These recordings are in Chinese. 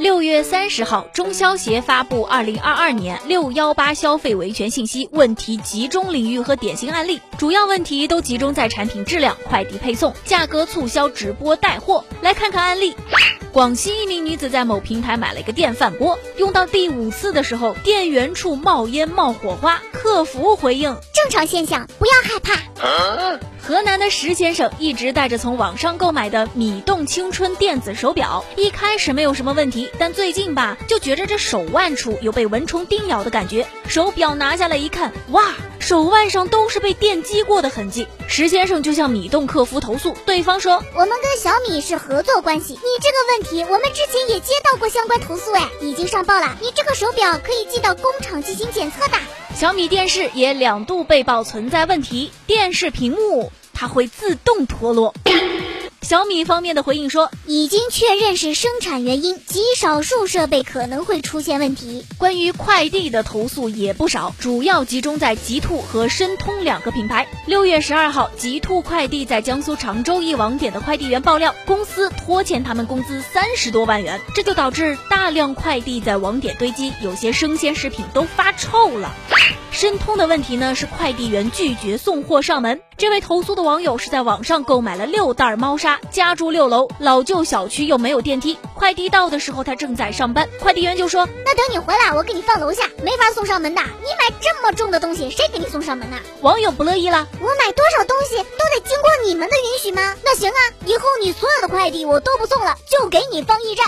六月三十号，中消协发布二零二二年六幺八消费维权信息问题集中领域和典型案例，主要问题都集中在产品质量、快递配送、价格促销、直播带货。来看看案例。广西一名女子在某平台买了一个电饭锅，用到第五次的时候，电源处冒烟冒火花，客服回应正常现象，不要害怕。河南的石先生一直带着从网上购买的米动青春电子手表，一开始没有什么问题，但最近吧，就觉着这手腕处有被蚊虫叮咬的感觉。手表拿下来一看，哇，手腕上都是被电击过的痕迹。石先生就向米动客服投诉，对方说：“我们跟小米是合作关系，你这个问题我们之前也接到过相关投诉，哎，已经上报了。你这个手表可以寄到工厂进行检测的。”小米电视也两度被曝存在问题，电视屏幕它会自动脱落。小米方面的回应说，已经确认是生产原因，极少数设备可能会出现问题。关于快递的投诉也不少，主要集中在极兔和申通两个品牌。六月十二号，极兔快递在江苏常州一网点的快递员爆料，公司拖欠他们工资三十多万元，这就导致大量快递在网点堆积，有些生鲜食品都发臭了。申通的问题呢是快递员拒绝送货上门。这位投诉的网友是在网上购买了六袋猫砂，家住六楼，老旧小区又没有电梯，快递到的时候他正在上班，快递员就说：“那等你回来，我给你放楼下，没法送上门的。你买这么重的东西，谁给你送上门呢？”网友不乐意了：“我买多少东西都得经过你们的允许吗？那行啊，以后你所有的快递我都不送了，就给你放驿站。”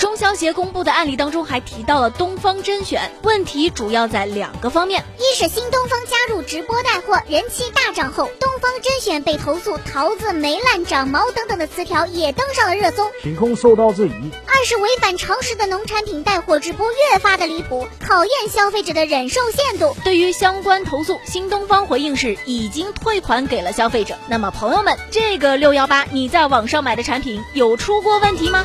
中消协公布的案例当中还提到了东方甄选，问题主要在两个方面：一是新东方加入直播带货，人气大涨后，东方甄选被投诉桃子霉烂、长毛等等的词条也登上了热搜，品控受到质疑；二是违反常识的农产品带货直播越发的离谱，考验消费者的忍受限度。对于相关投诉，新东方回应是已经退款给了消费者。那么朋友们，这个六幺八你在网上买的产品有出过问题吗？